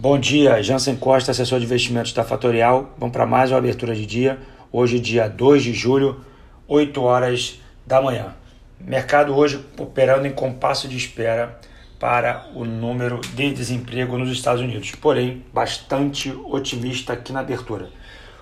Bom dia, Jansen Costa, assessor de investimentos da Fatorial. Vamos para mais uma abertura de dia. Hoje, dia 2 de julho, 8 horas da manhã. Mercado hoje operando em compasso de espera para o número de desemprego nos Estados Unidos, porém bastante otimista aqui na abertura.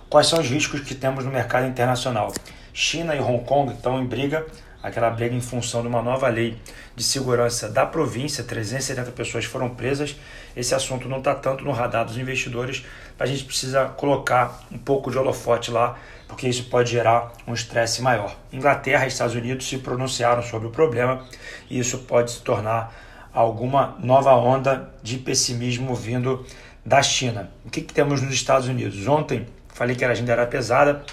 Quais são os riscos que temos no mercado internacional? China e Hong Kong estão em briga aquela briga em função de uma nova lei de segurança da província, 370 pessoas foram presas. Esse assunto não está tanto no radar dos investidores, a gente precisa colocar um pouco de holofote lá, porque isso pode gerar um estresse maior. Inglaterra e Estados Unidos se pronunciaram sobre o problema e isso pode se tornar alguma nova onda de pessimismo vindo da China. O que, que temos nos Estados Unidos? Ontem falei que a agenda era pesada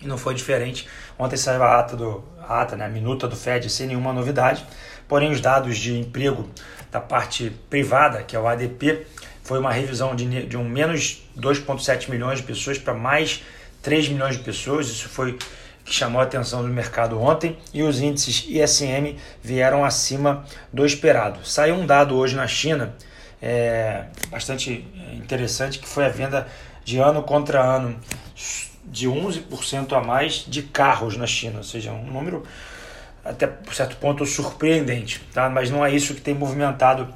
e não foi diferente. Ontem saiu a ata do, a ata, né, a minuta do Fed sem nenhuma novidade, porém os dados de emprego da parte privada, que é o ADP, foi uma revisão de, de um menos 2,7 milhões de pessoas para mais 3 milhões de pessoas, isso foi que chamou a atenção do mercado ontem, e os índices ISM vieram acima do esperado. Saiu um dado hoje na China, é, bastante interessante, que foi a venda de ano contra ano de 11% a mais de carros na China, ou seja, um número até certo ponto surpreendente, tá? mas não é isso que tem movimentado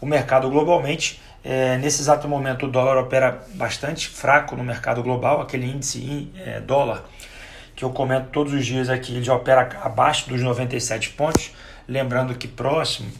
o mercado globalmente. É, nesse exato momento, o dólar opera bastante fraco no mercado global, aquele índice é, dólar que eu comento todos os dias aqui, ele já opera abaixo dos 97 pontos. Lembrando que próximo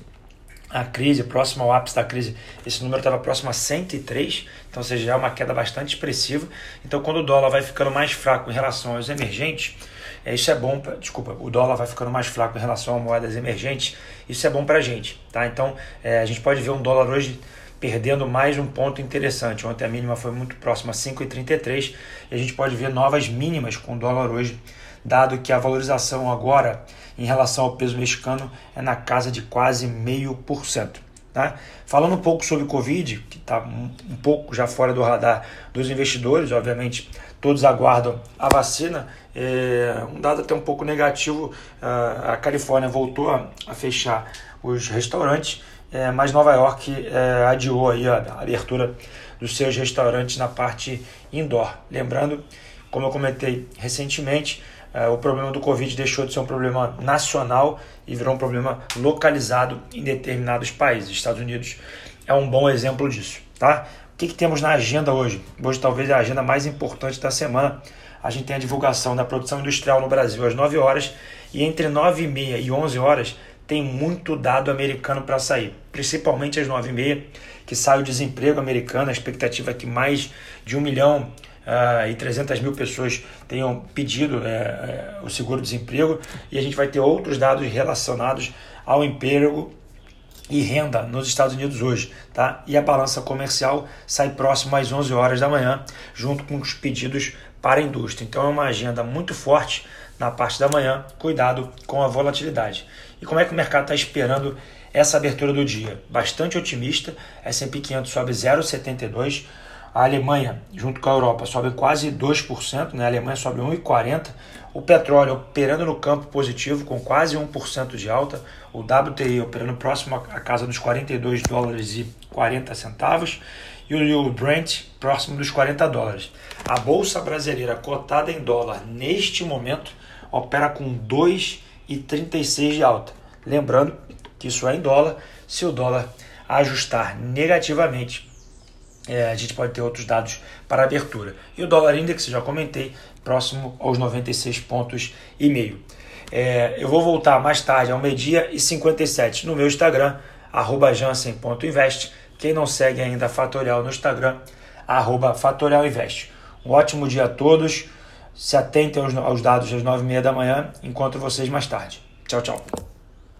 a crise, próximo ao ápice da crise, esse número estava próximo a 103, então ou seja, já é uma queda bastante expressiva. Então, quando o dólar vai ficando mais fraco em relação aos emergentes, é, isso é bom, pra, desculpa, o dólar vai ficando mais fraco em relação a moedas emergentes, isso é bom para a gente, tá? Então, é, a gente pode ver um dólar hoje perdendo mais um ponto interessante. Ontem a mínima foi muito próxima a 5,33 e a gente pode ver novas mínimas com o dólar hoje, dado que a valorização agora em relação ao peso mexicano é na casa de quase meio por cento. Tá? Falando um pouco sobre o Covid, que está um pouco já fora do radar dos investidores, obviamente todos aguardam a vacina. É, um dado até um pouco negativo: a Califórnia voltou a, fechar os restaurantes, é, mas Nova York é, adiou aí a, abertura dos seus restaurantes na parte indoor. Lembrando, como eu comentei recentemente, o problema do Covid deixou de ser um problema nacional e virou um problema localizado em determinados países. Estados Unidos é um bom exemplo disso. Tá? O que, que temos na agenda hoje? Hoje talvez é a agenda mais importante da semana. A gente tem a divulgação da produção industrial no Brasil às 9 horas e entre 9 e meia e 11 horas tem muito dado americano para sair, principalmente às 9 e meia, que sai o desemprego americano, a expectativa é que mais de um milhão uh, e 300 mil pessoas tenham pedido uh, o seguro-desemprego e a gente vai ter outros dados relacionados ao emprego e renda nos Estados Unidos hoje, tá? E a balança comercial sai próximo às 11 horas da manhã, junto com os pedidos para a indústria. Então é uma agenda muito forte na parte da manhã. Cuidado com a volatilidade. E como é que o mercado está esperando essa abertura do dia? Bastante otimista. S&P 500 sobe 0,72 a Alemanha, junto com a Europa, sobe quase 2%, né? a Alemanha sobe 1,40%. O petróleo operando no campo positivo, com quase 1% de alta. O WTI operando próximo à casa dos 42 dólares e 40 centavos. E o Brent próximo dos 40 dólares. A Bolsa Brasileira cotada em dólar neste momento opera com 2,36 de alta. Lembrando que isso é em dólar. Se o dólar ajustar negativamente é, a gente pode ter outros dados para abertura. E o dólar index, já comentei, próximo aos 96 pontos e meio. É, eu vou voltar mais tarde ao meio-dia e 57 no meu Instagram, arroba jansen.invest. Quem não segue ainda a Fatorial no Instagram, arroba fatorialinvest. Um ótimo dia a todos. Se atentem aos, aos dados às 9h30 da manhã. Encontro vocês mais tarde. Tchau, tchau.